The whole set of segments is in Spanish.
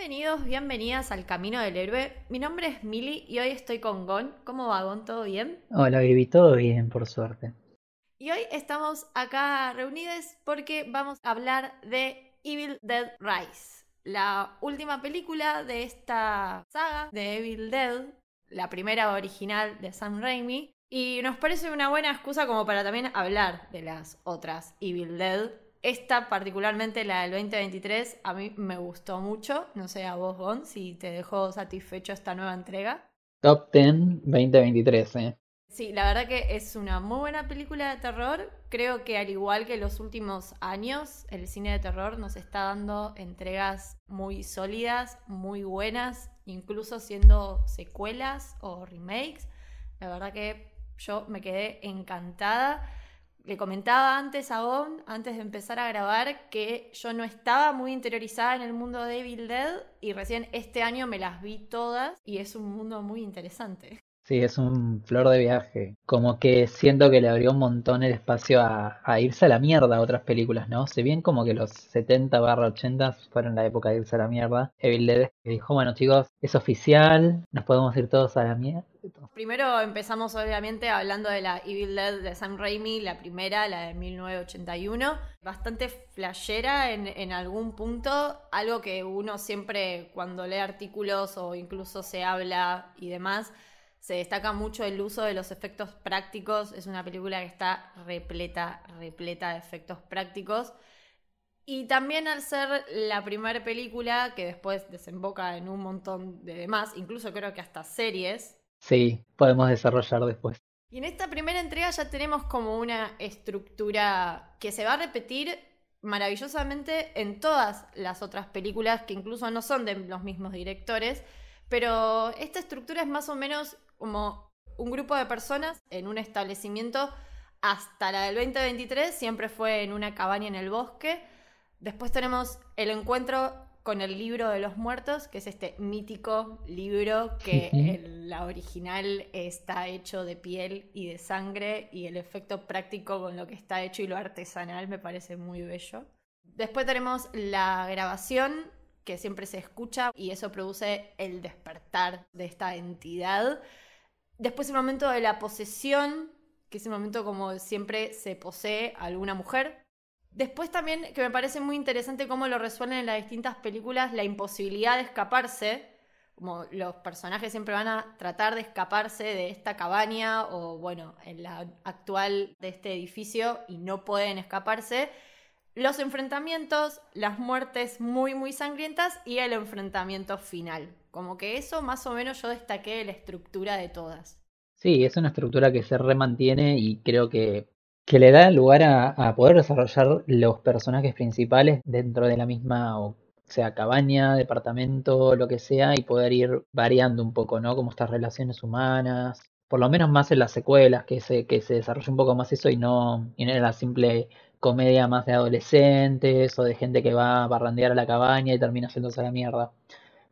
Bienvenidos, bienvenidas al Camino del Héroe. Mi nombre es Mili y hoy estoy con Gon. ¿Cómo va Gon? ¿Todo bien? Hola, Vivi, todo bien, por suerte. Y hoy estamos acá reunidos porque vamos a hablar de Evil Dead Rise, la última película de esta saga de Evil Dead, la primera original de Sam Raimi. Y nos parece una buena excusa como para también hablar de las otras Evil Dead esta, particularmente la del 2023, a mí me gustó mucho. No sé a vos, Gon, si te dejó satisfecho esta nueva entrega. Top 10 2023, ¿eh? Sí, la verdad que es una muy buena película de terror. Creo que al igual que los últimos años, el cine de terror nos está dando entregas muy sólidas, muy buenas, incluso siendo secuelas o remakes. La verdad que yo me quedé encantada le comentaba antes a On, antes de empezar a grabar, que yo no estaba muy interiorizada en el mundo de Evil Dead y recién este año me las vi todas y es un mundo muy interesante. Sí, es un flor de viaje. Como que siento que le abrió un montón el espacio a, irse a la mierda a otras películas, ¿no? Si bien como que los 70 barra 80 fueron la época de irse a la mierda, Evil Dead dijo, bueno chicos, es oficial, nos podemos ir todos a la mierda. Primero empezamos obviamente hablando de la Evil Dead de Sam Raimi, la primera, la de 1981. Bastante flashera en, en algún punto, algo que uno siempre cuando lee artículos o incluso se habla y demás, se destaca mucho el uso de los efectos prácticos. Es una película que está repleta, repleta de efectos prácticos. Y también al ser la primera película que después desemboca en un montón de demás, incluso creo que hasta series. Sí, podemos desarrollar después. Y en esta primera entrega ya tenemos como una estructura que se va a repetir maravillosamente en todas las otras películas que incluso no son de los mismos directores, pero esta estructura es más o menos como un grupo de personas en un establecimiento hasta la del 2023, siempre fue en una cabaña en el bosque. Después tenemos el encuentro con el libro de los muertos, que es este mítico libro que la original está hecho de piel y de sangre y el efecto práctico con lo que está hecho y lo artesanal me parece muy bello. Después tenemos la grabación que siempre se escucha y eso produce el despertar de esta entidad Después el momento de la posesión, que es el momento como siempre se posee a alguna mujer. Después también, que me parece muy interesante cómo lo resuelven en las distintas películas, la imposibilidad de escaparse, como los personajes siempre van a tratar de escaparse de esta cabaña o bueno, en la actual de este edificio y no pueden escaparse. Los enfrentamientos, las muertes muy muy sangrientas y el enfrentamiento final. Como que eso más o menos yo destaqué de la estructura de todas. Sí, es una estructura que se remantiene y creo que, que le da lugar a, poder desarrollar los personajes principales dentro de la misma, o sea, cabaña, departamento, lo que sea, y poder ir variando un poco, ¿no? Como estas relaciones humanas, por lo menos más en las secuelas, que se, que se desarrolle un poco más eso y no, y en la simple comedia más de adolescentes o de gente que va a barrandear a la cabaña y termina yéndose a la mierda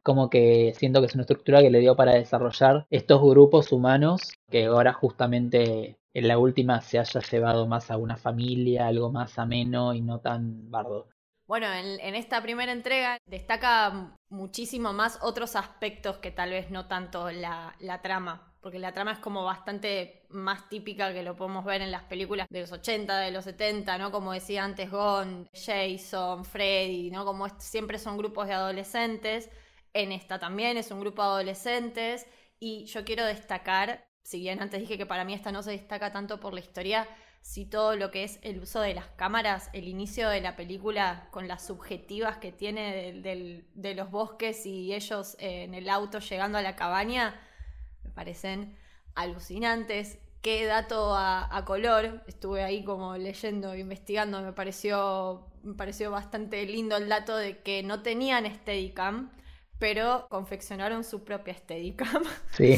como que siento que es una estructura que le dio para desarrollar estos grupos humanos que ahora justamente en la última se haya llevado más a una familia, algo más ameno y no tan bardo. Bueno, en, esta primera entrega destaca muchísimo más otros aspectos que tal vez no tanto la, la, trama, porque la trama es como bastante más típica que lo podemos ver en las películas de los 80, de los 70, ¿no? Como decía antes Gon, Jason, Freddy, ¿no? Como siempre son grupos de adolescentes en esta también es un grupo de adolescentes y yo quiero destacar, si bien antes dije que para mí esta no se destaca tanto por la historia, si todo lo que es el uso de las cámaras, el inicio de la película con las subjetivas que tiene de, los bosques y ellos en el auto llegando a la cabaña, me parecen alucinantes. Qué dato a, a color, estuve ahí como leyendo, investigando, me pareció, me pareció bastante lindo el dato de que no tenían Steadicam, pero confeccionaron su propia Steadicam. Sí.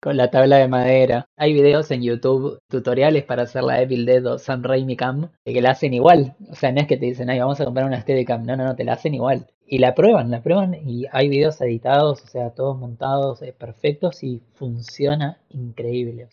con la tabla de madera. Hay videos en YouTube, tutoriales para hacer la Evil Dead o Sam Raimi Cam, que la hacen igual. O sea, no es que te dicen, ay, vamos a comprar una Steadicam. No, no, no, te la hacen igual. Y la prueban, la prueban y hay videos editados, o sea, todos montados, eh, perfectos y funciona increíble.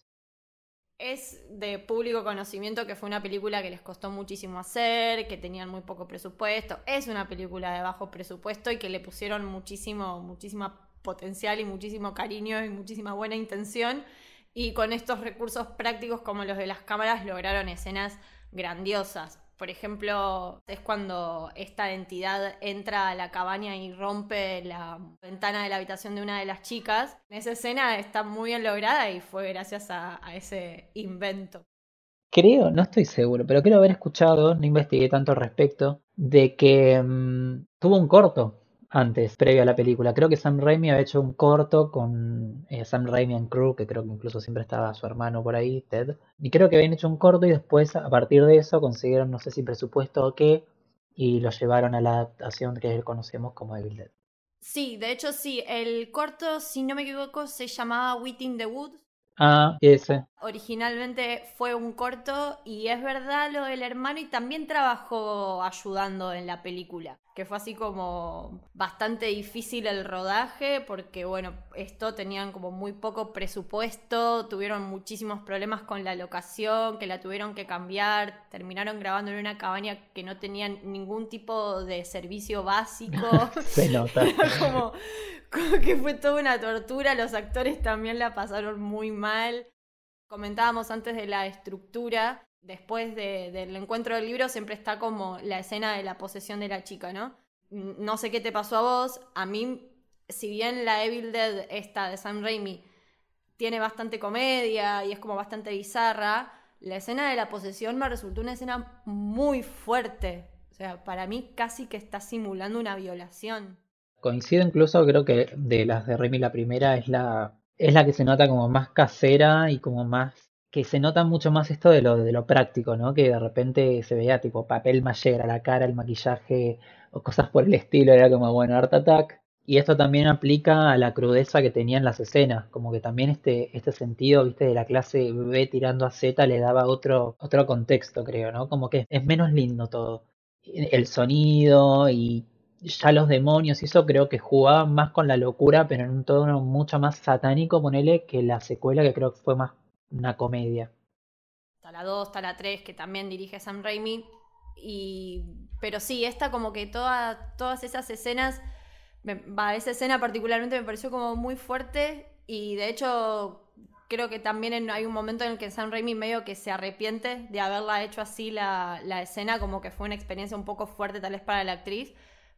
Es de público conocimiento que fue una película que les costó muchísimo hacer, que tenían muy poco presupuesto. Es una película de bajo presupuesto y que le pusieron muchísimo, muchísima potencial y muchísimo cariño y muchísima buena intención. Y con estos recursos prácticos como los de las cámaras lograron escenas grandiosas. Por ejemplo, es cuando esta entidad entra a la cabaña y rompe la ventana de la habitación de una de las chicas. Esa escena está muy bien lograda y fue gracias a, ese invento. Creo, no estoy seguro, pero creo haber escuchado, no investigué tanto al respecto, de que mm, tuvo un corto antes, previo a la película. Creo que Sam Raimi había hecho un corto con eh, Sam Raimi and Crew, que creo que incluso siempre estaba su hermano por ahí, Ted. Y creo que habían hecho un corto y después, a partir de eso, consiguieron, no sé si presupuesto o qué, y lo llevaron a la adaptación que conocemos como Evil Dead. Sí, de hecho sí, el corto, si no me equivoco, se llamaba Within the Woods. Ah, ese. Originalmente fue un corto y es verdad lo del hermano y también trabajó ayudando en la película que fue así como bastante difícil el rodaje porque bueno, esto tenían como muy poco presupuesto, tuvieron muchísimos problemas con la locación, que la tuvieron que cambiar, terminaron grabando en una cabaña que no tenían ningún tipo de servicio básico. Se nota. como, como que fue toda una tortura, los actores también la pasaron muy mal. Comentábamos antes de la estructura después del encuentro del libro siempre está como la escena de la posesión de la chica, ¿no? No sé qué te pasó a vos, a mí, si bien la Evil Dead esta de Sam Raimi tiene bastante comedia y es como bastante bizarra, la escena de la posesión me resultó una escena muy fuerte. O sea, para mí casi que está simulando una violación. Coincido incluso, creo que de las de Raimi la primera es la, es la que se nota como más casera y como más que se nota mucho más esto de lo, de lo práctico, ¿no? Que de repente se veía tipo papel mayer a la cara, el maquillaje o cosas por el estilo, era como, bueno, Art Attack. Y esto también aplica a la crudeza que tenían las escenas, como que también este, este sentido, viste, de la clase B tirando a Z le daba otro, otro contexto, creo, ¿no? Como que es menos lindo todo. El sonido y ya los demonios y eso creo que jugaban más con la locura, pero en un tono mucho más satánico, ponele, que la secuela que creo que fue más una comedia. Está la 2, está la 3, que también dirige Sam Raimi. Y, pero sí, esta como que toda, todas esas escenas, va, esa escena particularmente me pareció como muy fuerte y de hecho creo que también hay un momento en el que Sam Raimi medio que se arrepiente de haberla hecho así la, la escena, como que fue una experiencia un poco fuerte tal vez para la actriz,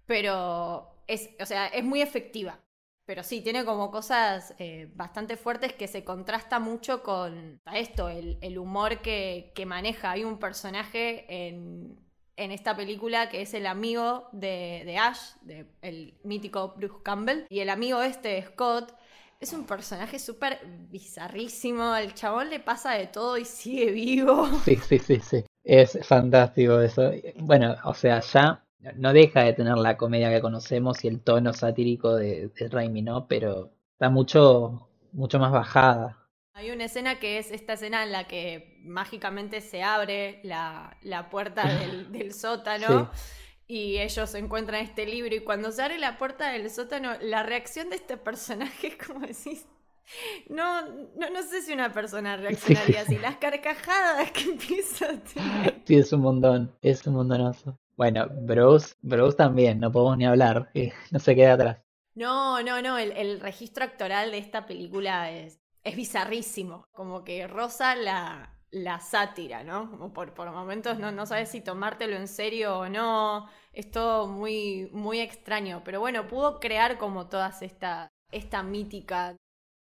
pero es, o sea, es muy efectiva. Pero sí, tiene como cosas eh, bastante fuertes que se contrasta mucho con esto, el, humor que, maneja. Hay un personaje en, esta película que es el amigo de, Ash, de, el mítico Bruce Campbell. Y el amigo este, Scott, es un personaje súper bizarrísimo. Al chabón le pasa de todo y sigue vivo. Sí, sí, sí, sí. Es fantástico eso. Bueno, o sea, ya no deja de tener la comedia que conocemos y el tono satírico de, de Raimi, ¿no? Pero está mucho, mucho más bajada. Hay una escena que es esta escena en la que mágicamente se abre la, puerta del, sótano y ellos encuentran este libro y cuando se abre la puerta del sótano, la reacción de este personaje es como decís, no, no, no sé si una persona reaccionaría así, las carcajadas que empieza a tener. Sí, es un montón, es un montonazo. Bueno, Bruce, Bruce también, no podemos ni hablar, no se queda atrás. No, no, no, el, registro actoral de esta película es, es bizarrísimo, como que rosa la, la sátira, ¿no? Como por, por momentos no, no sabes si tomártelo en serio o no, es todo muy, muy extraño, pero bueno, pudo crear como toda esta, esta mítica.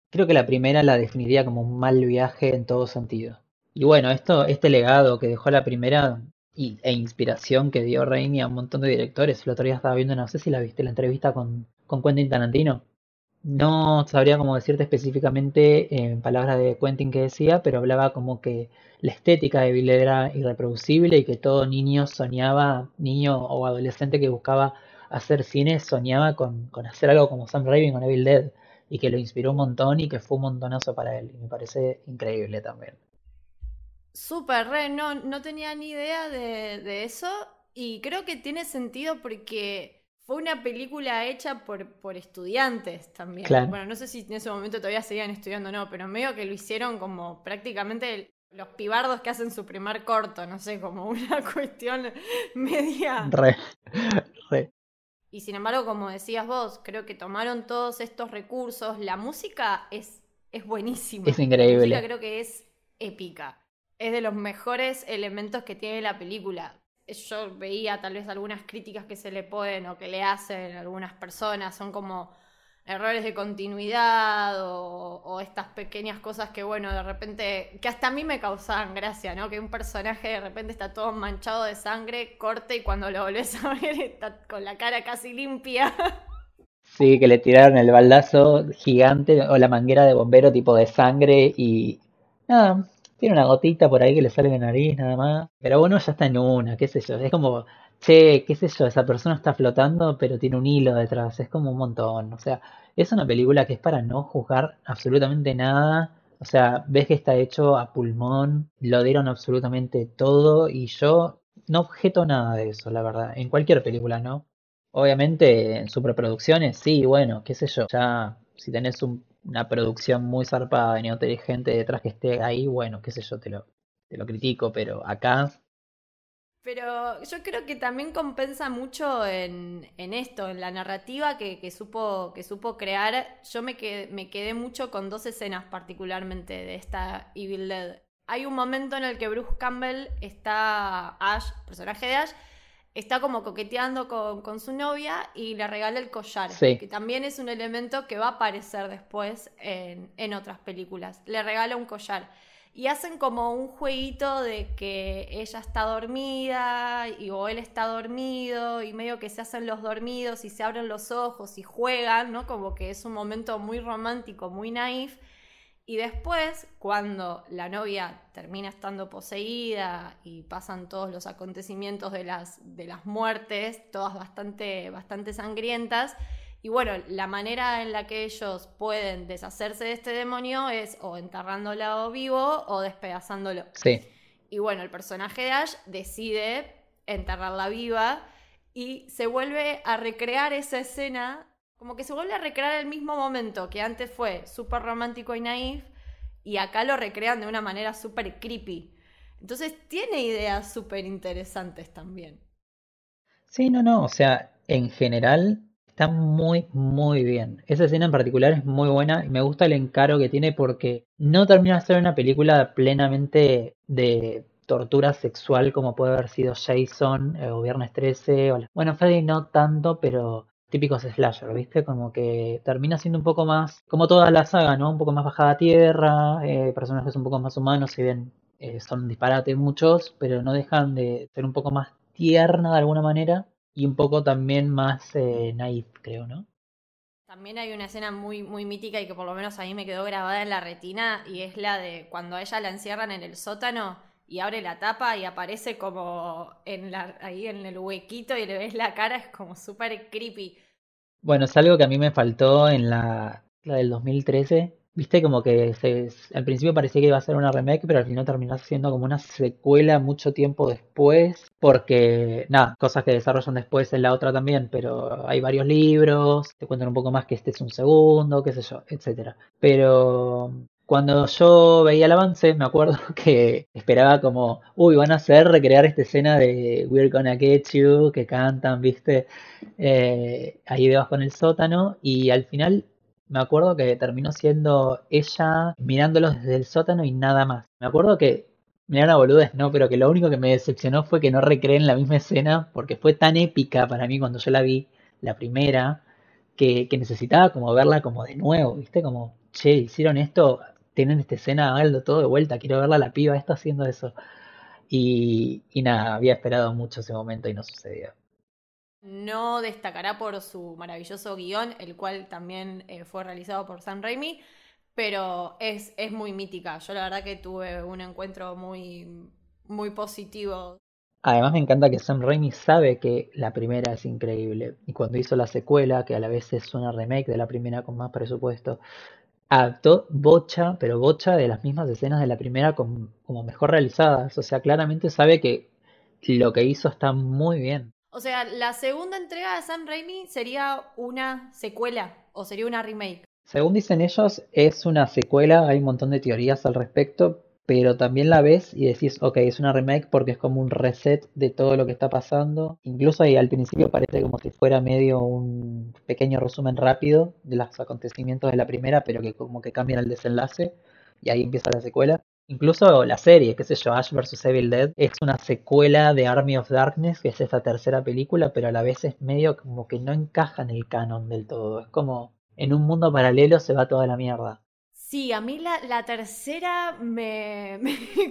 Creo que la primera la definiría como un mal viaje en todo sentido. Y bueno, esto, este legado que dejó la primera y, e inspiración que dio Raimi a un montón de directores. El otro día estaba viendo, no sé si la viste, la entrevista con, Quentin Tarantino. No sabría cómo decirte específicamente en palabras de Quentin que decía, pero hablaba como que la estética de Bill era irreproducible y que todo niño soñaba, niño o adolescente que buscaba hacer cine, soñaba con, con hacer algo como Sam Raimi con Evil Dead. y que lo inspiró un montón y que fue un montonazo para él. Y me parece increíble también. Súper, re, no, no tenía ni idea de, de eso y creo que tiene sentido porque fue una película hecha por, por estudiantes también. Bueno, no sé si en ese momento todavía seguían estudiando o no, pero medio que lo hicieron como prácticamente los pibardos que hacen su primer corto, no sé, como una cuestión media. Re, re. Y sin embargo, como decías vos, creo que tomaron todos estos recursos. La música es, es buenísima. Es increíble. La música creo que es épica. Es de los mejores elementos que tiene la película. Yo veía tal vez algunas críticas que se le pueden o que le hacen algunas personas. Son como errores de continuidad o, estas pequeñas cosas que, bueno, de repente, que hasta a mí me causaban gracia, ¿no? Que un personaje de repente está todo manchado de sangre, corte y cuando lo volvés a ver está con la cara casi limpia. Sí, que le tiraron el baldazo gigante o la manguera de bombero tipo de sangre y nada, tiene una gotita por ahí que le sale de nariz nada más. Pero bueno, ya está en una, qué sé yo, es como che, qué sé yo, esa persona está flotando, pero tiene un hilo detrás, es como un montón. O sea, es una película que es para no juzgar absolutamente nada. O sea, ves que está hecho a pulmón, lo dieron absolutamente todo y yo no objeto nada de eso, la verdad. En cualquier película, ¿no? Obviamente en superproducciones, sí, bueno, qué sé yo. Ya si tenés una producción muy zarpada y gente detrás que esté ahí, bueno, qué sé yo, te lo, te lo critico, pero acá pero yo creo que también compensa mucho en, esto, en la narrativa que, supo, que supo crear. Yo me quedé, me quedé mucho con dos escenas particularmente de esta Evil Dead. Hay un momento en el que Bruce Campbell está, Ash, personaje de Ash, está como coqueteando con, su novia y le regala el collar, que también es un elemento que va a aparecer después en, en otras películas. Le regala un collar y hacen como un jueguito de que ella está dormida y, o él está dormido y medio que se hacen los dormidos y se abren los ojos y juegan, ¿no? Como que es un momento muy romántico, muy naif. Y después, cuando la novia termina estando poseída y pasan todos los acontecimientos de las, de las muertes, todas bastante, bastante sangrientas, y bueno, la manera en la que ellos pueden deshacerse de este demonio es o enterrándolo vivo o despedazándolo. Sí. Y bueno, el personaje de Ash decide enterrarla viva y se vuelve a recrear esa escena, como que se vuelve a recrear el mismo momento que antes fue súper romántico y naif y acá lo recrean de una manera súper creepy. Entonces tiene ideas súper interesantes también. Sí, no, no, o sea, en general Está muy, muy bien. Esa escena en particular es muy buena y me gusta el encaro que tiene porque no termina de ser una película plenamente de tortura sexual como puede haber sido Jason eh, o Viernes 13. O Bueno, Freddy no tanto, pero típicos slasher, ¿viste? Como que termina siendo un poco más, como toda la saga, ¿no? Un poco más bajada a tierra, eh, personajes un poco más humanos, si bien eh, son disparates muchos, pero no dejan de ser un poco más tierna de alguna manera y un poco también más eh, naif, creo, ¿no? También hay una escena muy, muy mítica y que por lo menos a mí me quedó grabada en la retina y es la de cuando a ella la encierran en el sótano y abre la tapa y aparece como en la, ahí en el huequito y le ves la cara, es como súper creepy. Bueno, es algo que a mí me faltó en la, la del 2013, Viste como que al principio parecía que iba a ser una remake, pero al final terminó siendo como una secuela mucho tiempo después, porque nada, cosas que desarrollan después en la otra también, pero hay varios libros, te cuentan un poco más que este es un segundo, qué sé yo, etcétera. Pero cuando yo veía el avance, me acuerdo que esperaba como, uy, van a hacer recrear esta escena de We're Gonna Get You, que cantan, viste, eh, ahí debajo en el sótano, y al final me acuerdo que terminó siendo ella mirándolos desde el sótano y nada más. Me acuerdo que, mira una boludez, no, pero que lo único que me decepcionó fue que no recreen la misma escena porque fue tan épica para mí cuando yo la vi, la primera, que, necesitaba como verla como de nuevo, ¿viste? Como, che, hicieron esto, tienen esta escena, háganlo todo de vuelta, quiero verla la piba, esto haciendo eso. Y, y nada, había esperado mucho ese momento y no sucedió. No destacará por su maravilloso guion, el cual también eh, fue realizado por Sam Raimi, pero es, es muy mítica. Yo la verdad que tuve un encuentro muy, muy positivo. Además me encanta que Sam Raimi sabe que la primera es increíble. Y cuando hizo la secuela, que a la vez es una remake de la primera con más presupuesto, adaptó bocha, pero bocha de las mismas escenas de la primera como mejor realizadas. O sea, claramente sabe que lo que hizo está muy bien. O sea, la segunda entrega de Sam Raimi sería una secuela o sería una remake. Según dicen ellos, es una secuela, hay un montón de teorías al respecto, pero también la ves y decís, ok, es una remake porque es como un reset de todo lo que está pasando. Incluso ahí al principio parece como si fuera medio un pequeño resumen rápido de los acontecimientos de la primera, pero que como que cambian el desenlace y ahí empieza la secuela. Incluso la serie, qué sé yo, Ash vs. Evil Dead, es una secuela de Army of Darkness, que es esta tercera película, pero a la vez es medio como que no encaja en el canon del todo. Es como en un mundo paralelo se va toda la mierda. Sí, a mí la, tercera me,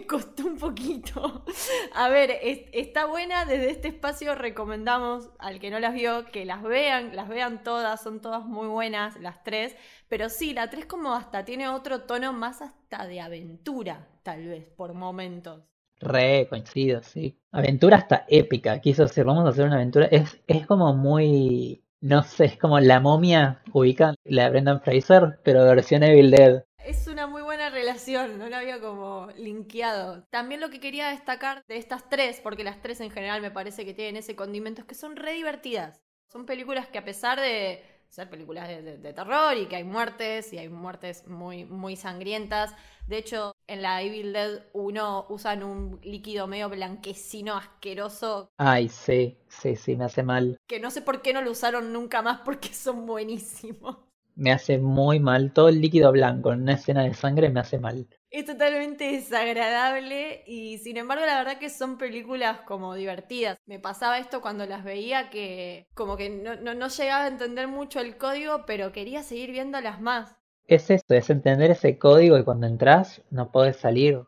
costó un poquito. A ver, está buena, desde este espacio recomendamos al que no las vio que las vean, las vean todas, son todas muy buenas las tres, pero sí, la tres como hasta tiene otro tono más hasta de aventura, tal vez, por momentos. Re, coincido, sí. Aventura hasta épica, quiso decir, vamos a hacer una aventura, es, es como muy... No sé, es como la momia, ubican la de Brendan Fraser, pero versión Evil Dead. Es una muy buena relación, no la había como linkeado. También lo que quería destacar de estas tres, porque las tres en general me parece que tienen ese condimento, es que son re divertidas. Son películas que a pesar de ser películas de, terror y que hay muertes y hay muertes muy, muy sangrientas. De hecho, en la Evil Dead 1 usan un líquido medio blanquecino asqueroso. Ay, sí, sí, sí, me hace mal. Que no sé por qué no lo usaron nunca más porque son buenísimos me hace muy mal. Todo el líquido blanco en una escena de sangre me hace mal. Es totalmente desagradable y sin embargo la verdad que son películas como divertidas. Me pasaba esto cuando las veía que como que no, no, llegaba a entender mucho el código pero quería seguir viéndolas más. Es esto, es entender ese código y cuando entras no puedes salir.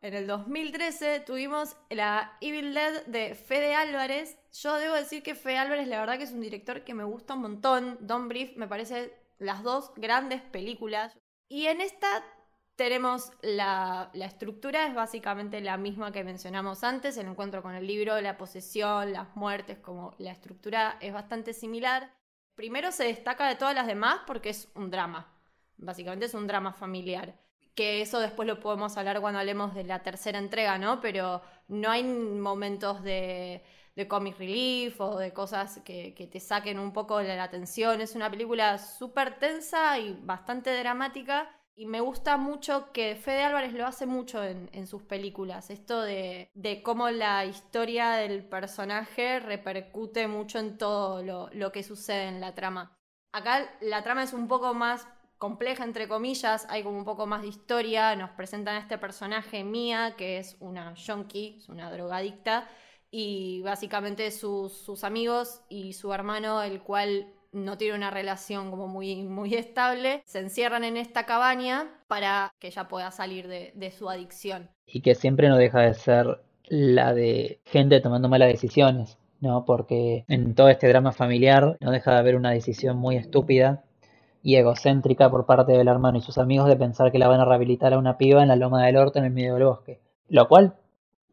En el 2013 tuvimos la Evil Dead de Fede Álvarez. Yo debo decir que Fede Álvarez la verdad que es un director que me gusta un montón. Don Brief me parece las dos grandes películas. Y en esta tenemos la, la, estructura, es básicamente la misma que mencionamos antes, el encuentro con el libro, la posesión, las muertes, como la estructura es bastante similar. Primero se destaca de todas las demás porque es un drama, básicamente es un drama familiar. Que eso después lo podemos hablar cuando hablemos de la tercera entrega, ¿no? Pero no hay momentos de, de comic relief o de cosas que, te saquen un poco de la atención. Es una película súper tensa y bastante dramática. Y me gusta mucho que Fede Álvarez lo hace mucho en, sus películas. Esto de, de, cómo la historia del personaje repercute mucho en todo lo, lo que sucede en la trama. Acá la trama es un poco más compleja, entre comillas, hay como un poco más de historia, nos presentan a este personaje Mía, que es una junkie, es una drogadicta, y básicamente sus, amigos y su hermano, el cual no tiene una relación como muy, muy estable, se encierran en esta cabaña para que ella pueda salir de, de su adicción. Y que siempre no deja de ser la de gente tomando malas decisiones, ¿no? Porque en todo este drama familiar no deja de haber una decisión muy estúpida y egocéntrica por parte del hermano y sus amigos de pensar que la van a rehabilitar a una piba en la loma del orto en el medio del bosque. Lo cual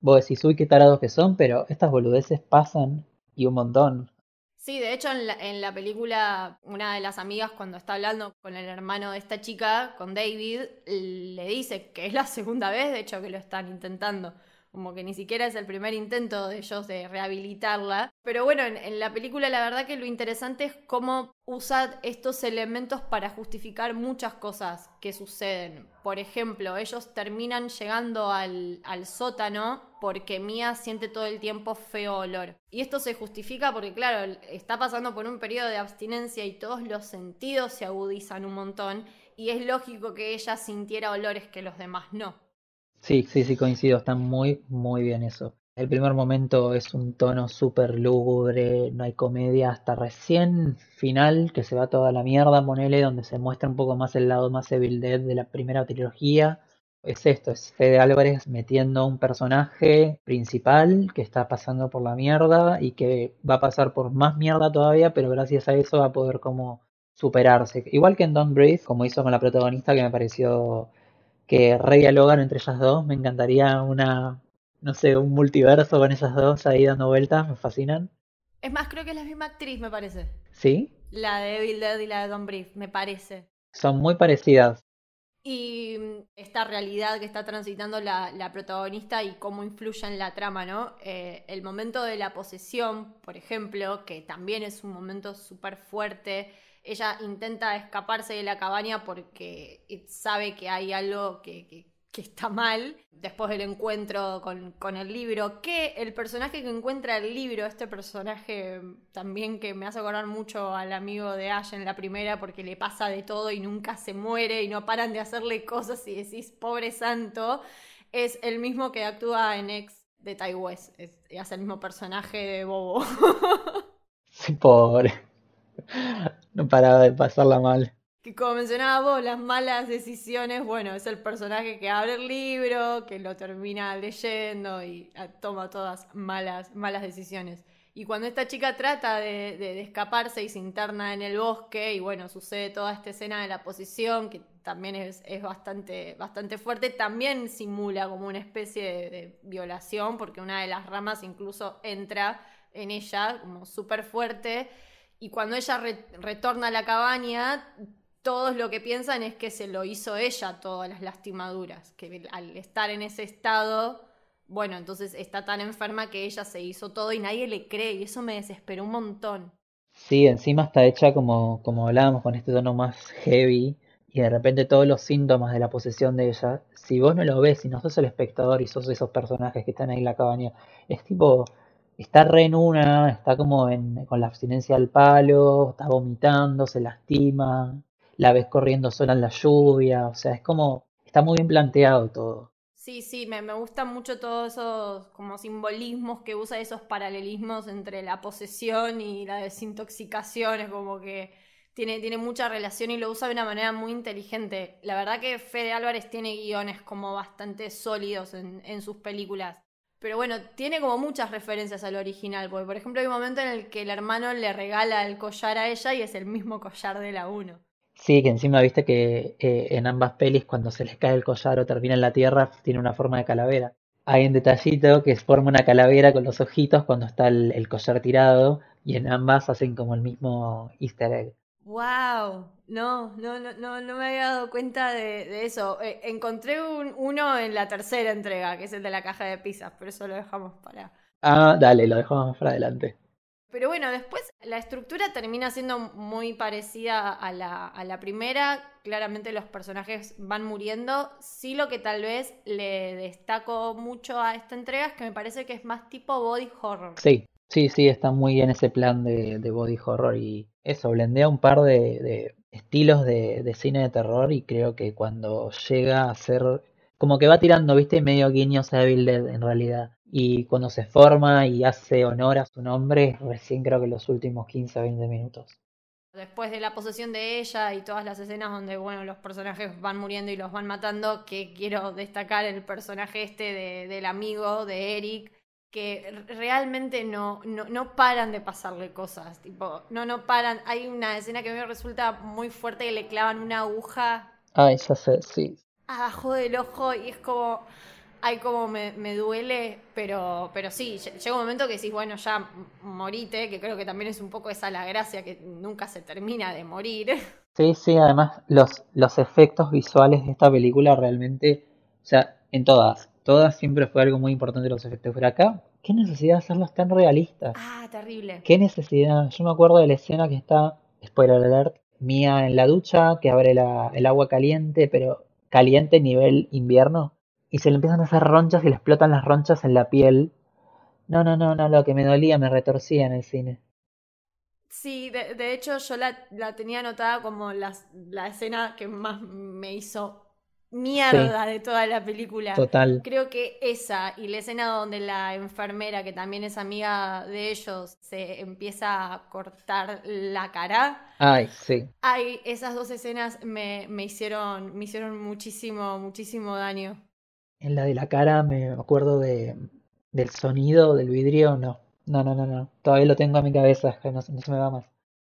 Vos decís, uy, qué tarados que son, pero estas boludeces pasan y un montón. Sí, de hecho en la, en la, película una de las amigas cuando está hablando con el hermano de esta chica, con David, le dice que es la segunda vez, de hecho, que lo están intentando como que ni siquiera es el primer intento de ellos de rehabilitarla. Pero bueno, en, la película la verdad que lo interesante es cómo usa estos elementos para justificar muchas cosas que suceden. Por ejemplo, ellos terminan llegando al, al sótano porque Mia siente todo el tiempo feo olor. Y esto se justifica porque, claro, está pasando por un periodo de abstinencia y todos los sentidos se agudizan un montón. Y es lógico que ella sintiera olores que los demás no. Sí, sí, sí, coincido, está muy, muy bien eso. El primer momento es un tono súper lúgubre, no hay comedia, hasta recién final, que se va toda la mierda, ponele, donde se muestra un poco más el lado más Evil de la primera trilogía. Es esto, es Fede Álvarez metiendo un personaje principal que está pasando por la mierda y que va a pasar por más mierda todavía, pero gracias a eso va a poder como superarse. Igual que en Don't Breathe, como hizo con la protagonista, que me pareció que redialogan entre ellas dos. Me encantaría una no sé, un multiverso con esas dos ahí dando vueltas, me fascinan. Es más, creo que es la misma actriz, me parece. ¿Sí? La de Evil Dead y la de Don Brief, me parece. Son muy parecidas. Y mm, esta realidad que está transitando la, la protagonista y cómo influye en la trama, ¿no? Eh, el momento de la posesión, por ejemplo, que también es un momento súper fuerte. Ella intenta escaparse de la cabaña porque sabe que hay algo que, está mal después del encuentro con, con, el libro, que el personaje que encuentra el libro, este personaje también que me hace acordar mucho al amigo de Ash en la primera porque le pasa de todo y nunca se muere y no paran de hacerle cosas y decís, pobre santo, es el mismo que actúa en Ex de Tai es, hace el mismo personaje de Bobo. Sí, pobre. No paraba de pasarla mal que como mencionaba vos, las malas decisiones, bueno, es el personaje que abre el libro, que lo termina leyendo y ah, toma todas malas, malas decisiones. Y cuando esta chica trata de, escaparse y se interna en el bosque, y bueno, sucede toda esta escena de la posición, que también es, es bastante, bastante fuerte, también simula como una especie de, de violación, porque una de las ramas incluso entra en ella como súper fuerte. Y cuando ella re, retorna a la cabaña, todos lo que piensan es que se lo hizo ella todas las lastimaduras, que al estar en ese estado, bueno, entonces está tan enferma que ella se hizo todo y nadie le cree y eso me desesperó un montón. Sí, encima está hecha como, como hablábamos con este tono más heavy y de repente todos los síntomas de la posesión de ella, si vos no lo ves, si no sos el espectador y sos esos personajes que están ahí en la cabaña, es tipo, está re en una, está como en, con la abstinencia al palo, está vomitando, se lastima, la ves corriendo sola en la lluvia, o sea, es como, está muy bien planteado todo. Sí, sí, me, me gustan mucho todos esos como simbolismos que usa, esos paralelismos entre la posesión y la desintoxicación, es como que tiene, tiene mucha relación y lo usa de una manera muy inteligente. La verdad que Fede Álvarez tiene guiones como bastante sólidos en, en sus películas. Pero bueno, tiene como muchas referencias al original, porque por ejemplo hay un momento en el que el hermano le regala el collar a ella y es el mismo collar de la 1. Sí, que encima viste que eh, en ambas pelis cuando se les cae el collar o termina en la tierra tiene una forma de calavera. Hay un detallito que forma una calavera con los ojitos cuando está el, collar tirado y en ambas hacen como el mismo easter egg. ¡Wow! No, no, no, no, no me había dado cuenta de, eso. Eh, encontré un, uno en la tercera entrega, que es el de la caja de pizzas, pero eso lo dejamos para... Ah, dale, lo dejamos para adelante. Pero bueno, después la estructura termina siendo muy parecida a la, a la, primera. Claramente los personajes van muriendo. Sí lo que tal vez le destaco mucho a esta entrega es que me parece que es más tipo body horror. Sí, sí, sí, está muy en ese plan de, de body horror y eso, blendea un par de, de estilos de, cine de terror y creo que cuando llega a ser como que va tirando, viste, medio guiños a Evil Dead en realidad. Y cuando se forma y hace honor a su nombre, recién creo que los últimos 15 o 20 minutos. Después de la posesión de ella y todas las escenas donde, bueno, los personajes van muriendo y los van matando, que quiero destacar el personaje este de, del amigo de Eric, que realmente no, no, no, paran de pasarle cosas, tipo, no, no paran. Hay una escena que a mí me resulta muy fuerte que le clavan una aguja. Ay, ya sé, sí abajo del ojo y es como, ay, como me, me, duele, pero, pero sí, llega un momento que decís, bueno, ya morite, que creo que también es un poco esa la gracia, que nunca se termina de morir. Sí, sí, además los, los efectos visuales de esta película realmente, o sea, en todas, todas siempre fue algo muy importante los efectos, pero acá, ¿qué necesidad de hacerlos tan realistas? Ah, terrible. ¿Qué necesidad? Yo me acuerdo de la escena que está, spoiler alert, Mía en la ducha, que abre la, el agua caliente, pero caliente nivel invierno y se le empiezan a hacer ronchas y le explotan las ronchas en la piel. No, no, no, no, lo que me dolía me retorcía en el cine. Sí, de, de hecho yo la, la, tenía anotada como la, la escena que más me hizo mierda de toda la película. Total. Creo que esa y la escena donde la enfermera, que también es amiga de ellos, se empieza a cortar la cara. Ay, sí. Ay, esas dos escenas me, me hicieron, me hicieron muchísimo, muchísimo daño. En la de la cara me acuerdo de, del sonido del vidrio, no. No, no, no, no. Todavía lo tengo en mi cabeza, no, no se me va más.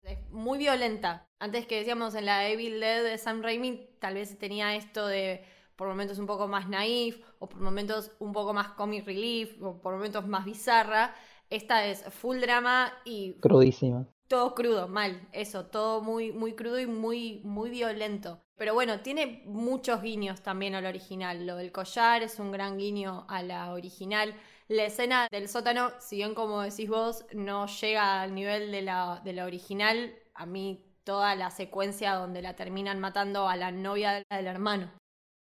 Es muy violenta. Antes que decíamos en la Evil Dead de Sam Raimi, tal vez tenía esto de por momentos un poco más naif, o por momentos un poco más comic relief, o por momentos más bizarra. Esta es full drama y Crudísima. todo crudo, mal, eso, todo muy, muy crudo y muy, muy violento. Pero bueno, tiene muchos guiños también al original. Lo del collar es un gran guiño a la original. La escena del sótano, si bien como decís vos, no llega al nivel de la, de la original, a mí toda la secuencia donde la terminan matando a la novia del hermano.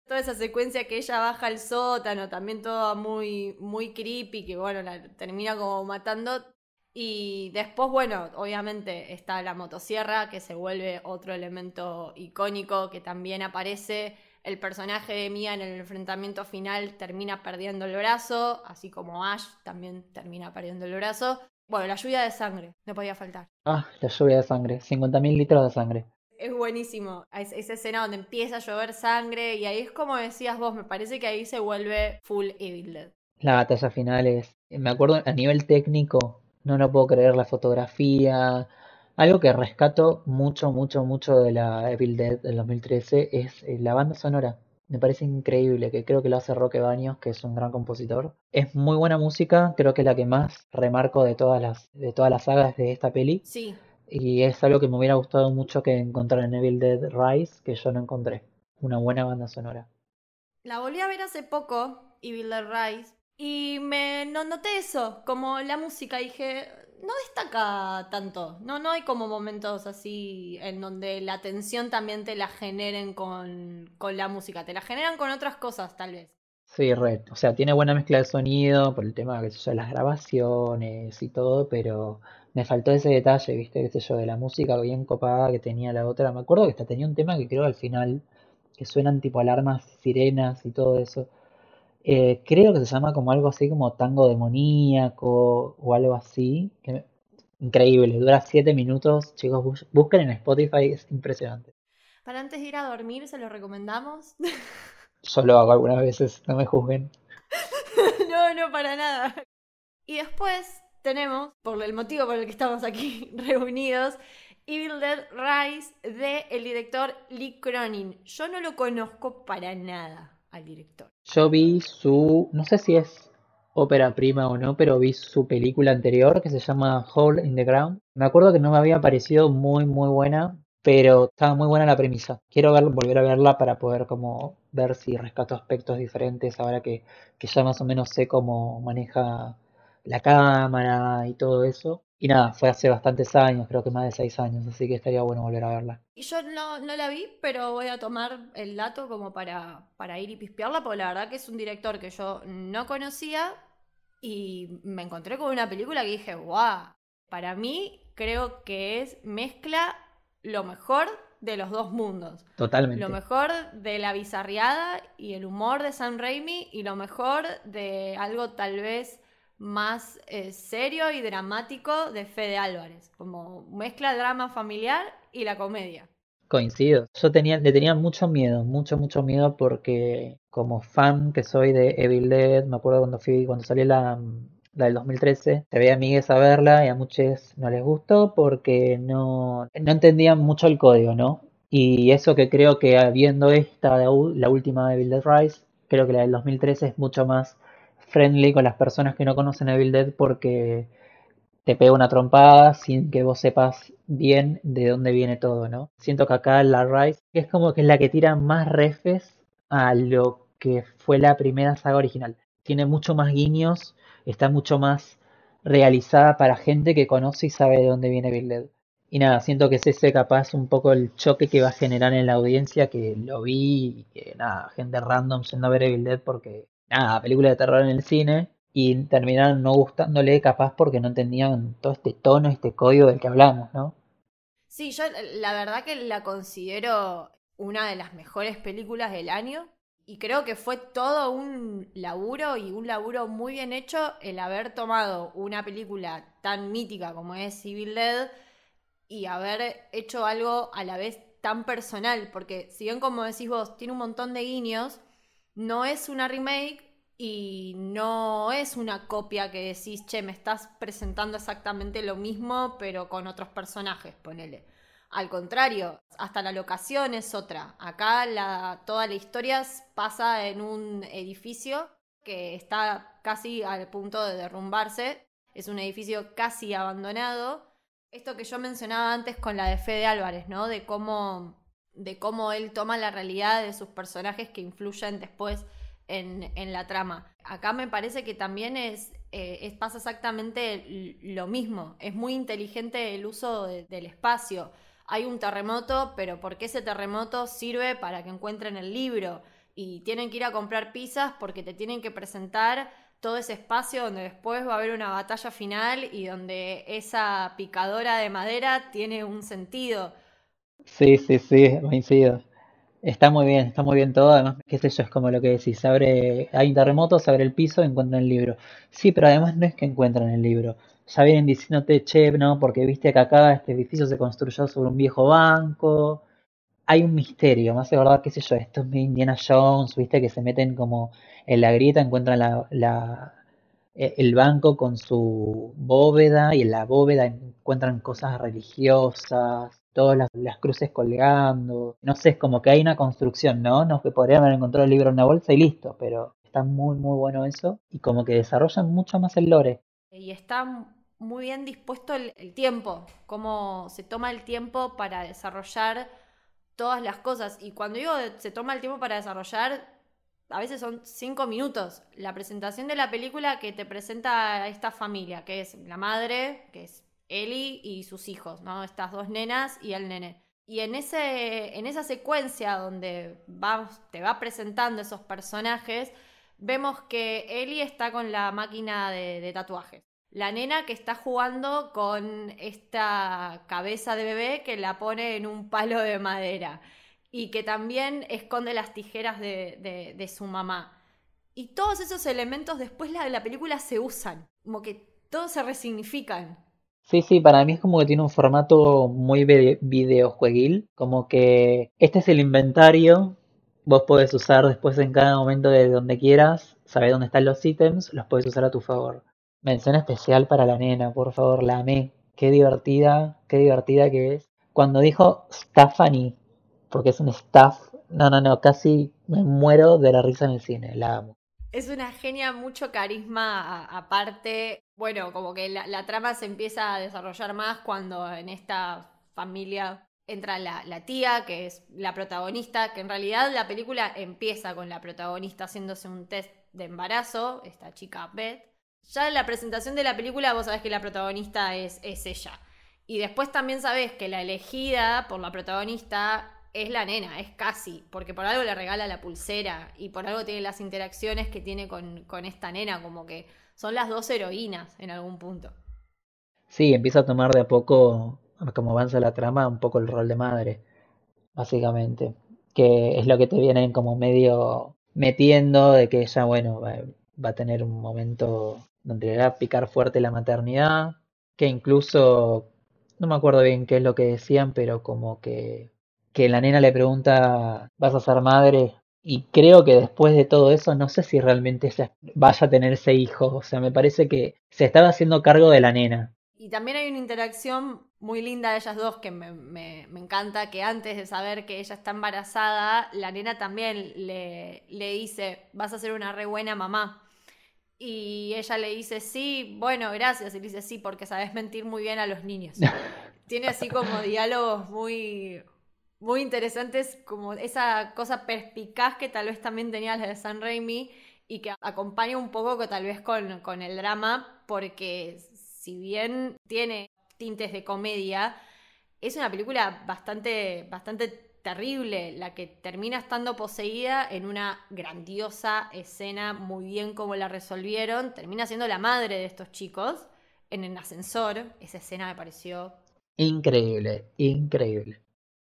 Toda esa secuencia que ella baja al sótano, también todo muy, muy creepy, que bueno, la termina como matando. Y después, bueno, obviamente está la motosierra, que se vuelve otro elemento icónico que también aparece. El personaje de Mia en el enfrentamiento final termina perdiendo el brazo, así como Ash también termina perdiendo el brazo. Bueno, la lluvia de sangre, no podía faltar. Ah, la lluvia de sangre. 50.000 litros de sangre. Es buenísimo. Es- esa escena donde empieza a llover sangre y ahí es como decías vos, me parece que ahí se vuelve full Evil Dead. La batalla final es, me acuerdo a nivel técnico, no lo puedo creer, la fotografía, algo que rescato mucho, mucho, mucho de la Evil Dead del 2013 es eh, la banda sonora. Me parece increíble, que creo que lo hace Roque Baños, que es un gran compositor. Es muy buena música, creo que es la que más remarco de todas las, de todas las sagas de esta peli. Sí, Y es algo que me hubiera gustado mucho que encontrar en Evil Dead Rise, que yo no encontré. Una buena banda sonora. La volví a ver hace poco, Evil Dead Rise, y me no noté eso, como la música, dije, no destaca tanto, no, no hay como momentos así en donde la tensión también te la generen con, con la música, te la generan con otras cosas tal vez. Sí, red. O sea, tiene buena mezcla de sonido por el tema, qué sé las grabaciones y todo, pero me faltó ese detalle, ¿viste? Qué sé yo, de la música bien copada que tenía la otra. Me acuerdo que hasta tenía un tema que creo al final, que suenan tipo alarmas, sirenas y todo eso. Eh, creo que se llama como algo así como tango demoníaco o algo así. que Increíble, dura 7 minutos. Chicos, bus- busquen en Spotify, es impresionante. Para antes de ir a dormir, se lo recomendamos. Yo lo hago algunas veces, no me juzguen. no, no, para nada. Y después tenemos, por el motivo por el que estamos aquí reunidos, Evil Dead Rise de el director Lee Cronin. Yo no lo conozco para nada al director. Yo vi su, no sé si es ópera prima o no, pero vi su película anterior que se llama Hole in the Ground. Me acuerdo que no me había parecido muy muy buena, pero estaba muy buena la premisa. Quiero ver, volver a verla para poder como ver si rescato aspectos diferentes ahora que, que ya más o menos sé cómo maneja la cámara y todo eso. Y nada, fue hace bastantes años, creo que más de seis años, así que estaría bueno volver a verla. Y yo no, no la vi, pero voy a tomar el dato como para, para ir y pispearla, porque la verdad que es un director que yo no conocía y me encontré con una película que dije, wow, para mí creo que es mezcla lo mejor de los dos mundos. Totalmente. Lo mejor de la bizarriada y el humor de Sam Raimi y lo mejor de algo tal vez más eh, serio y dramático de Fede Álvarez, como mezcla drama familiar y la comedia. Coincido. Yo tenía, le tenía mucho miedo, mucho, mucho miedo porque como fan que soy de Evil Dead, me acuerdo cuando fui, cuando salió la, la del 2013, se veía amigues a verla y a muchos no les gustó porque no, no entendían mucho el código, ¿no? Y eso que creo que viendo esta, la última de Evil Dead Rise, creo que la del 2013 es mucho más friendly con las personas que no conocen Evil Dead porque te pega una trompada sin que vos sepas bien de dónde viene todo, ¿no? Siento que acá la Rise es como que es la que tira más refes a lo que fue la primera saga original. Tiene mucho más guiños, está mucho más realizada para gente que conoce y sabe de dónde viene Evil Dead. Y nada, siento que es ese capaz un poco el choque que va a generar en la audiencia, que lo vi y que nada, gente random yendo a ver Evil Dead porque, nada, película de terror en el cine y terminaron no gustándole capaz porque no entendían todo este tono, este código del que hablamos, ¿no? Sí, yo la verdad que la considero una de las mejores películas del año y creo que fue todo un laburo y un laburo muy bien hecho el haber tomado una película tan mítica como es Evil Dead y haber hecho algo a la vez tan personal, porque si bien como decís vos, tiene un montón de guiños, no es una remake y no es una copia que decís, che, me estás presentando exactamente lo mismo, pero con otros personajes, ponele. Al contrario, hasta la locación es otra. Acá toda la historia pasa en un edificio que está casi al punto de derrumbarse. Es un edificio casi abandonado. Esto que yo mencionaba antes con la de Fede Álvarez, ¿no? De cómo, de cómo él toma la realidad de sus personajes que influyen después en, la trama. Acá me parece que también es, eh, pasa exactamente lo mismo. Es muy inteligente el uso del espacio. Hay un terremoto, pero porque ese terremoto sirve para que encuentren el libro. Y tienen que ir a comprar pizzas porque te tienen que presentar todo ese espacio donde después va a haber una batalla final y donde esa picadora de madera tiene un sentido. Sí, sí, sí, coincido. Está muy bien, está muy bien todo. Además, qué sé yo, es como lo que decís, abre, hay un terremoto, se abre el piso, encuentran el libro. Sí, pero además no es que encuentran el libro. Ya vienen diciéndote, che, no, porque viste que acá este edificio se construyó sobre un viejo banco. Hay un misterio, más de verdad, qué sé yo, esto es Indiana Jones, viste que se meten como en la grieta, encuentran la, la, e, el banco con su bóveda y en la bóveda encuentran cosas religiosas todas las, cruces colgando. No sé, es como que hay una construcción, ¿no? No que podrían haber encontrado el libro en una bolsa y listo, pero está muy, muy bueno eso. Y como que desarrollan mucho más el lore. Y está muy bien dispuesto el, tiempo, cómo se toma el tiempo para desarrollar todas las cosas. Y cuando digo se toma el tiempo para desarrollar, a veces son cinco minutos. La presentación de la película que te presenta a esta familia, que es la madre, que es Eli y sus hijos, ¿no? Estas dos nenas y el nene. Y en, ese, en esa secuencia donde te va presentando esos personajes, vemos que Eli está con la máquina de, de tatuajes. La nena que está jugando con esta cabeza de bebé que la pone en un palo de madera y que también esconde las tijeras de, su mamá. Y todos esos elementos después de la película se usan, como que todos se resignifican. Sí, sí, para mí es como que tiene un formato muy videojueguil, como que este es el inventario, vos podés usar después en cada momento de donde quieras, sabés dónde están los ítems, los podés usar a tu favor. Mención especial para la nena, por favor, la amé, qué divertida, qué divertida que es. Cuando dijo Stephanie, porque es un staff, no, no, no, casi me muero de la risa en el cine, la amo. Es una genia, mucho carisma aparte. Bueno, como que la, trama se empieza a desarrollar más cuando en esta familia entra la, la, tía, que es la protagonista, que en realidad la película empieza con la protagonista haciéndose un test de embarazo, esta chica Beth. Ya en la presentación de la película vos sabés que la protagonista es, es ella. Y después también sabés que la elegida por la protagonista es la nena, es casi, porque por algo le regala la pulsera y por algo tiene las interacciones que tiene con, esta nena, como que son las dos heroínas en algún punto. Sí, empieza a tomar de a poco, como avanza la trama, un poco el rol de madre, básicamente, que es lo que te vienen como medio metiendo de que ella, bueno, va, a tener un momento donde le va a picar fuerte la maternidad, que incluso, no me acuerdo bien qué es lo que decían, pero como que que la nena le pregunta, ¿vas a ser madre? Y creo que después de todo eso, no sé si realmente vaya a tener ese hijo. O sea, me parece que se estaba haciendo cargo de la nena. Y también hay una interacción muy linda de ellas dos que me, me, encanta, que antes de saber que ella está embarazada, la nena también le, le dice, vas a ser una re buena mamá. Y ella le dice, sí, bueno, gracias. Y le dice, sí, porque sabes mentir muy bien a los niños. Tiene así como diálogos muy, muy interesantes, como esa cosa perspicaz que tal vez también tenía la de San Raimi y que acompaña un poco que tal vez con, con el drama, porque si bien tiene tintes de comedia, es una película bastante, bastante terrible, la que termina estando poseída en una grandiosa escena, muy bien como la resolvieron, termina siendo la madre de estos chicos en el ascensor, esa escena me pareció... Increíble, increíble.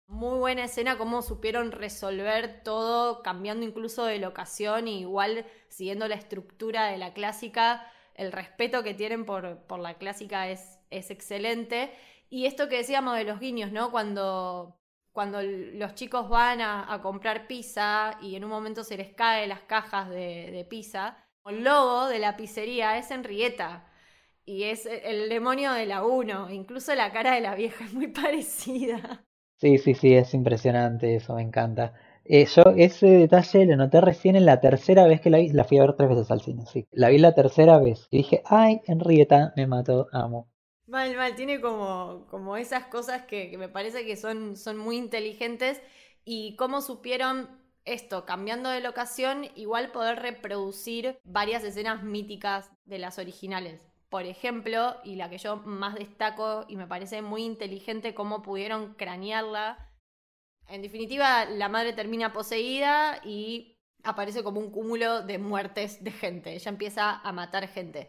Muy buena escena, cómo supieron resolver todo, cambiando incluso de locación y igual siguiendo la estructura de la clásica. El respeto que tienen por, por la clásica es, es excelente. Y esto que decíamos de los guiños, ¿no? Cuando, cuando los chicos van a, comprar pizza y en un momento se les cae las cajas de, pizza, el logo de la pizzería es Henrietta y es el demonio de la 1. Incluso la cara de la vieja es muy parecida. Sí, sí, sí, es impresionante eso, me encanta. Eh, yo ese detalle lo noté recién en la tercera vez que la vi, la fui a ver tres veces al cine, sí. La vi la tercera vez y dije, ay, Henrietta me mató, amo. Mal, mal, tiene como, como esas cosas que, que me parece que son, son muy inteligentes y cómo supieron esto, cambiando de locación, igual poder reproducir varias escenas míticas de las originales. Por ejemplo, y la que yo más destaco y me parece muy inteligente cómo pudieron cranearla. En definitiva, la madre termina poseída y aparece como un cúmulo de muertes de gente. Ella empieza a matar gente.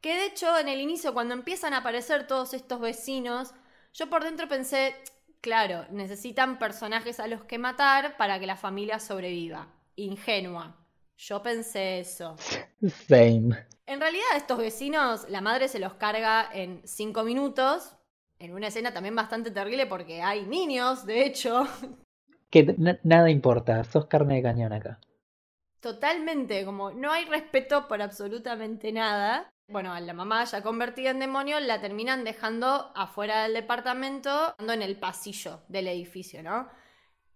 Que de hecho, en el inicio, cuando empiezan a aparecer todos estos vecinos, yo por dentro pensé, claro, necesitan personajes a los que matar para que la familia sobreviva. Ingenua. Yo pensé eso. Same. En realidad, estos vecinos, la madre se los carga en cinco minutos, en una escena también bastante terrible porque hay niños, de hecho. Que nada importa, sos carne de cañón acá. Totalmente, como no hay respeto por absolutamente nada. Bueno, a la mamá ya convertida en demonio la terminan dejando afuera del departamento, ando en el pasillo del edificio, ¿no?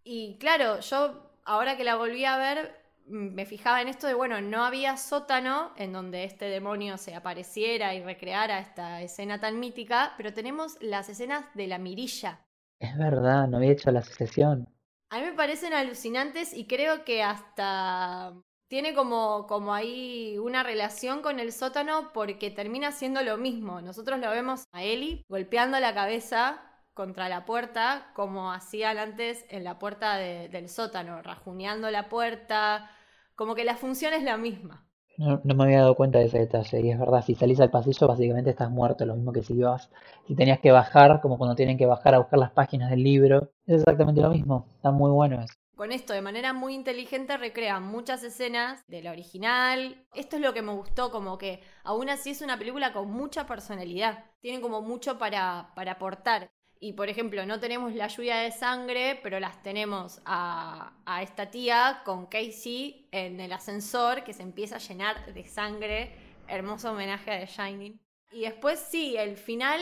Y claro, yo ahora que la volví a ver, me fijaba en esto de, bueno, no había sótano en donde este demonio se apareciera y recreara esta escena tan mítica, pero tenemos las escenas de la mirilla. Es verdad, no había hecho la asociación. A mí me parecen alucinantes y creo que hasta tiene como, como ahí una relación con el sótano porque termina siendo lo mismo. Nosotros lo vemos a Ellie golpeando la cabeza contra la puerta como hacían antes en la puerta de- del sótano, rajuneando la puerta, como que la función es la misma. No, no me había dado cuenta de ese detalle. Y es verdad, si salís al pasillo, básicamente estás muerto. Lo mismo que si ibas, si tenías que bajar, como cuando tienen que bajar a buscar las páginas del libro. Es exactamente lo mismo. Está muy bueno eso. Con esto, de manera muy inteligente, recrea muchas escenas de la original. Esto es lo que me gustó, como que aún así es una película con mucha personalidad. Tiene como mucho para, para aportar. Y por ejemplo, no tenemos la lluvia de sangre, pero las tenemos a, esta tía con Casey en el ascensor que se empieza a llenar de sangre. Hermoso homenaje a The Shining. Y después sí, el final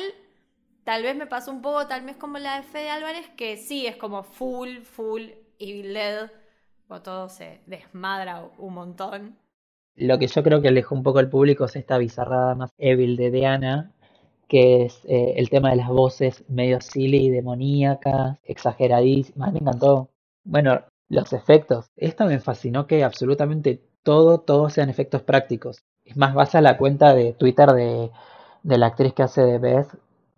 Tal vez me pasó un poco, tal vez como la de Fede Álvarez, que sí, es como full, full Evil Dead, o todo se desmadra un montón. Lo que yo creo que alejó un poco al público es esta bizarrada más evil de Diana, que es eh, el tema de las voces medio silly, demoníacas, exageradísimas. Me encantó. Bueno, los efectos. Esto me fascinó que absolutamente todo, todo sean efectos prácticos. Es más, vas a la cuenta de Twitter de, de la actriz que hace de Beth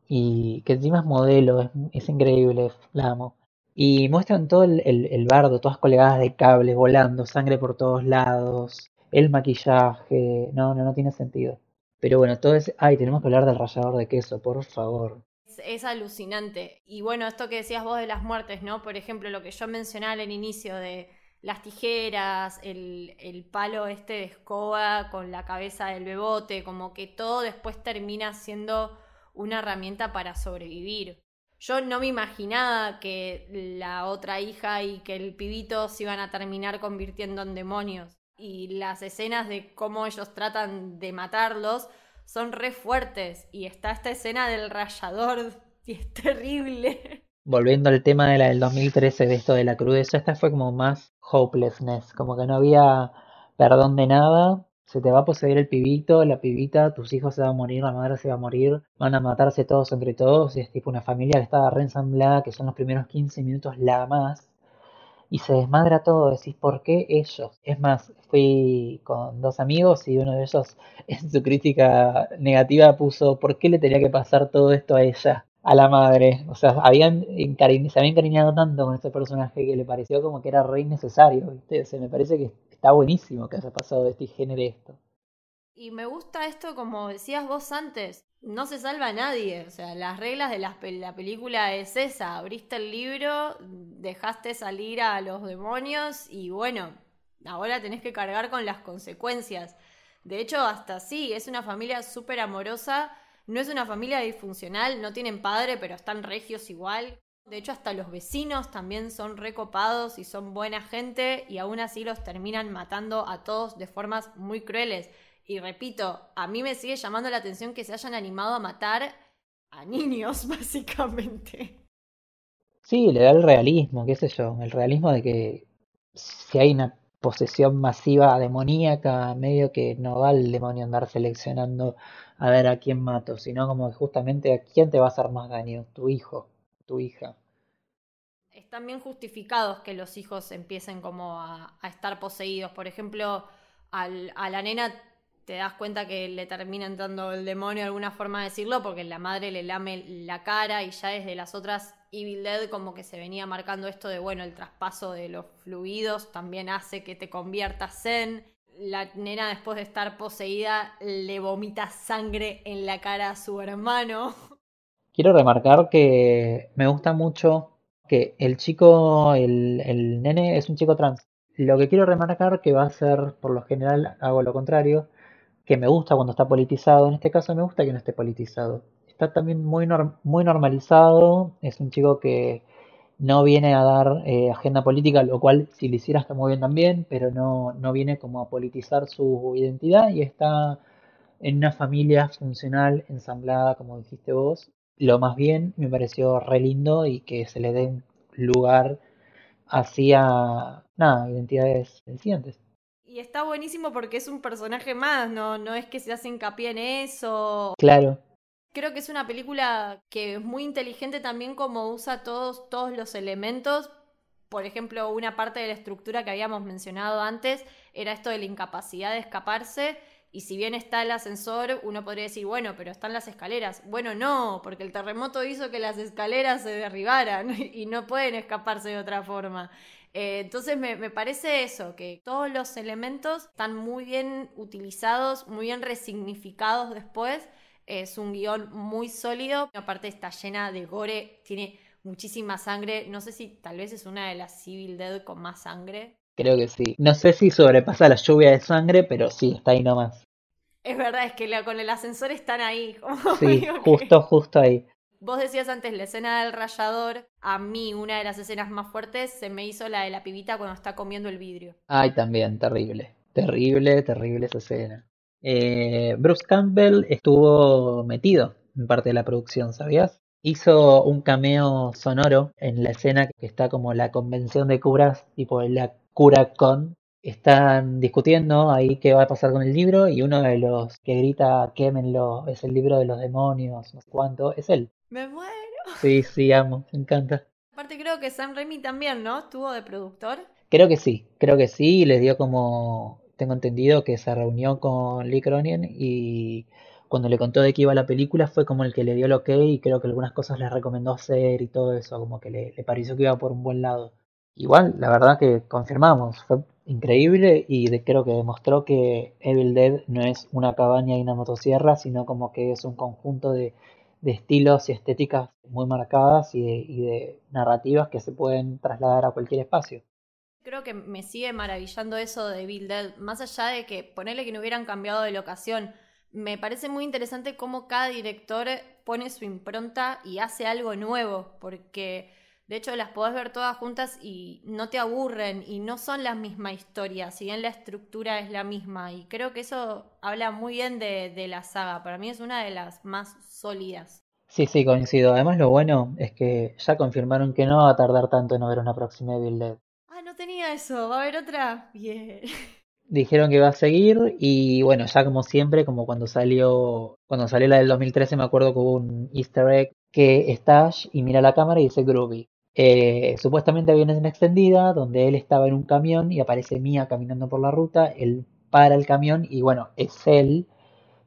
y que encima es modelo, es, es increíble, la amo. Y muestran todo el, el, el bardo, todas colgadas de cables, volando, sangre por todos lados, el maquillaje, no, no, no tiene sentido. Pero bueno, todo es... Ay, tenemos que hablar del rallador de queso, por favor. Es, alucinante. Y bueno, esto que decías vos de las muertes, ¿no? Por ejemplo, lo que yo mencionaba al inicio de las tijeras, el, el palo este de escoba con la cabeza del bebote, como que todo después termina siendo una herramienta para sobrevivir. Yo no me imaginaba que la otra hija y que el pibito se iban a terminar convirtiendo en demonios. Y las escenas de cómo ellos tratan de matarlos son re fuertes. Y está esta escena del rayador y es terrible. Volviendo al tema de la del 2013, de esto de la crudeza, esta fue como más hopelessness, como que no había perdón de nada. Se te va a poseer el pibito, la pibita, tus hijos se van a morir, la madre se va a morir, van a matarse todos entre todos, y es tipo una familia que está reensamblada, que son los primeros 15 minutos la más, y se desmadra todo, decís, ¿por qué ellos? Es más, fui con dos amigos y uno de ellos en su crítica negativa puso, ¿por qué le tenía que pasar todo esto a ella? A la madre, o sea, habían encari- se había encariñado tanto con este personaje que le pareció como que era re innecesario, ¿viste? Me parece que está buenísimo que haya pasado de este y genere esto. Y me gusta esto, como decías vos antes, no se salva a nadie. O sea, las reglas de la, pel- la película es esa. Abriste el libro, dejaste salir a los demonios y bueno, ahora tenés que cargar con las consecuencias. De hecho, hasta sí, es una familia súper amorosa. No es una familia disfuncional, no tienen padre, pero están regios igual. De hecho, hasta los vecinos también son recopados y son buena gente y aún así los terminan matando a todos de formas muy crueles. Y repito, a mí me sigue llamando la atención que se hayan animado a matar a niños, básicamente. Sí, le da el realismo, qué sé yo, el realismo de que si hay una posesión masiva demoníaca, medio que no va el demonio andar seleccionando a ver a quién mato, sino como que justamente a quién te va a hacer más daño, tu hijo, tu hija. Están bien justificados que los hijos empiecen como a, a estar poseídos. Por ejemplo, al, a la nena te das cuenta que le termina entrando el demonio de alguna forma de decirlo, porque la madre le lame la cara y ya desde las otras Evil Dead como que se venía marcando esto de, bueno, el traspaso de los fluidos también hace que te conviertas en... La nena después de estar poseída le vomita sangre en la cara a su hermano. Quiero remarcar que me gusta mucho que el chico, el, el nene es un chico trans. Lo que quiero remarcar que va a ser, por lo general, hago lo contrario, que me gusta cuando está politizado. En este caso me gusta que no esté politizado. Está también muy, muy normalizado. Es un chico que no viene a dar eh, agenda política, lo cual si lo hiciera está muy bien también, pero no, no viene como a politizar su identidad y está en una familia funcional, ensamblada, como dijiste vos. Lo más bien me pareció re lindo y que se le dé lugar hacia, nada, identidades sencientes. Y está buenísimo porque es un personaje más, no, no es que se hace hincapié en eso. Claro. Creo que es una película que es muy inteligente también como usa todos, todos los elementos. Por ejemplo, una parte de la estructura que habíamos mencionado antes era esto de la incapacidad de escaparse. Y si bien está el ascensor, uno podría decir, bueno, pero están las escaleras. Bueno, no, porque el terremoto hizo que las escaleras se derribaran y no pueden escaparse de otra forma. Eh, entonces me, me, parece eso, que todos los elementos están muy bien utilizados, muy bien resignificados después. Es un guion muy sólido, aparte está llena de gore, tiene muchísima sangre. No sé si tal vez es una de las Civil Dead con más sangre. Creo que sí. No sé si sobrepasa la lluvia de sangre, pero sí, está ahí nomás. Es verdad, es que la, con el ascensor están ahí. sí, justo, justo ahí. Vos decías antes la escena del rayador. A mí, una de las escenas más fuertes se me hizo la de la pibita cuando está comiendo el vidrio. Ay, también, terrible. Terrible, terrible esa escena. Eh, Bruce Campbell estuvo metido en parte de la producción, ¿sabías? Hizo un cameo sonoro en la escena que está como la convención de curas, tipo la cura con. Están discutiendo ahí qué va a pasar con el libro y uno de los que grita quémenlo, es el libro de los demonios, no sé cuánto, es él. Me muero. Sí, sí, amo, me encanta. Aparte creo que Sam Raimi también, ¿no? ¿Estuvo de productor? Creo que sí, creo que sí, y les dio como, tengo entendido que se reunió con Lee Cronin y cuando le contó de qué iba la película fue como el que le dio el ok y creo que algunas cosas le recomendó hacer y todo eso, como que le, le pareció que iba por un buen lado. Igual, la verdad que confirmamos, fue increíble y de, creo que demostró que Evil Dead no es una cabaña y una motosierra, sino como que es un conjunto de de estilos y estéticas muy marcadas y de, narrativas que se pueden trasladar a cualquier espacio. Creo que me sigue maravillando eso de Bill Dead, más allá de que ponerle que no hubieran cambiado de locación, me parece muy interesante cómo cada director pone su impronta y hace algo nuevo, porque de hecho, las podés ver todas juntas y no te aburren y no son la misma historia, si bien la estructura es la misma. Y creo que eso habla muy bien de, la saga. Para mí es una de las más sólidas. Sí, sí, coincido. Además, lo bueno es que ya confirmaron que no va a tardar tanto en haber una próxima Evil Dead. Ah, no tenía eso. ¿Va a haber otra? Bien. Dijeron que va a seguir y bueno, ya como siempre, como cuando salió, cuando salió la del 2013, me acuerdo que hubo un easter egg que está y mira la cámara y dice Groovy. Eh, supuestamente había una extendida donde él estaba en un camión y aparece Mía caminando por la ruta, él para el camión y bueno, es él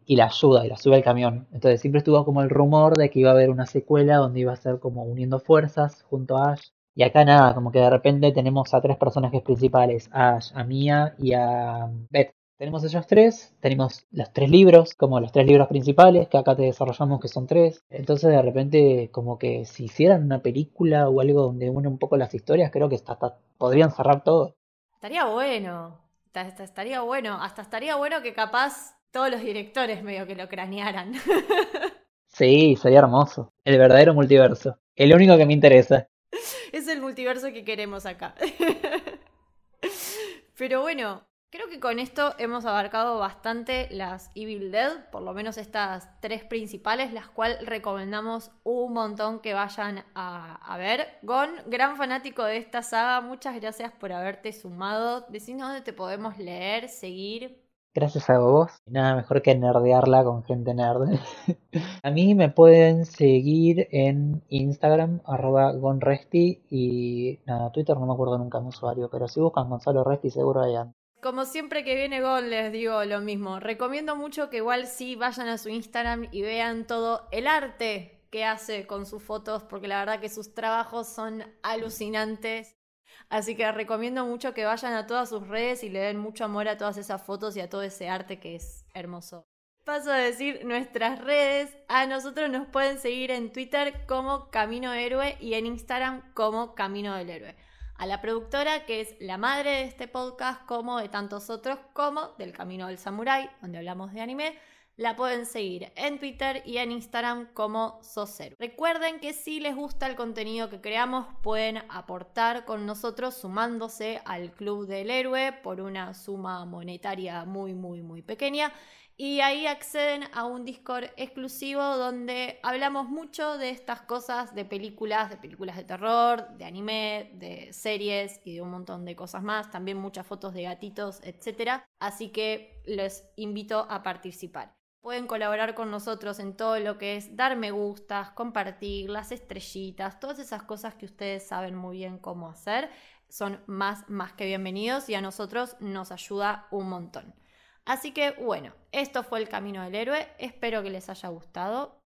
y la ayuda y la sube al camión. Entonces siempre estuvo como el rumor de que iba a haber una secuela donde iba a ser como uniendo fuerzas junto a Ash. Y acá nada, como que de repente tenemos a tres personajes principales, a Ash, a Mia y a Beth. Tenemos ellos tres, tenemos los tres libros, como los tres libros principales, que acá te desarrollamos que son tres. Entonces de repente como que si hicieran una película o algo donde une un poco las historias, creo que hasta, podrían cerrar todo. Estaría bueno, estaría bueno, hasta estaría bueno que capaz todos los directores medio que lo cranearan. sí, sería hermoso. El verdadero multiverso. El único que me interesa. Es el multiverso que queremos acá. Pero bueno, Creo que con esto hemos abarcado bastante las Evil Dead, por lo menos estas tres principales, las cuales recomendamos un montón que vayan a, ver. Gon, gran fanático de esta saga, muchas gracias por haberte sumado. Decinos dónde te podemos leer, seguir. Gracias a vos. Nada mejor que nerdearla con gente nerd. a mí me pueden seguir en Instagram, arroba gonresti, y nada, Twitter no me acuerdo nunca mi usuario, pero si buscan Gonzalo Resti seguro hay como siempre que viene Gon les digo lo mismo. Recomiendo mucho que igual sí vayan a su Instagram y vean todo el arte que hace con sus fotos, porque la verdad que sus trabajos son alucinantes. Así que recomiendo mucho que vayan a todas sus redes y le den mucho amor a todas esas fotos y a todo ese arte que es hermoso. Paso a decir nuestras redes. A nosotros nos pueden seguir en Twitter como Camino Héroe y en Instagram como Camino del Héroe a la productora, que es la madre de este podcast, como de tantos otros, como del Camino del Samurai, donde hablamos de anime. La pueden seguir en Twitter y en Instagram como Sosero. Recuerden que si les gusta el contenido que creamos, pueden aportar con nosotros sumándose al Club del Héroe por una suma monetaria muy, muy, muy pequeña. Y ahí acceden a un Discord exclusivo donde hablamos mucho de estas cosas, de películas, de películas de terror, de anime, de series y de un montón de cosas más. También muchas fotos de gatitos, etc. Así que les invito a participar. Pueden colaborar con nosotros en todo lo que es dar me gustas, compartir, las estrellitas, todas esas cosas que ustedes saben muy bien cómo hacer. Son más, más que bienvenidos y a nosotros nos ayuda un montón. Así que bueno, esto fue el Camino del Héroe, espero que les haya gustado.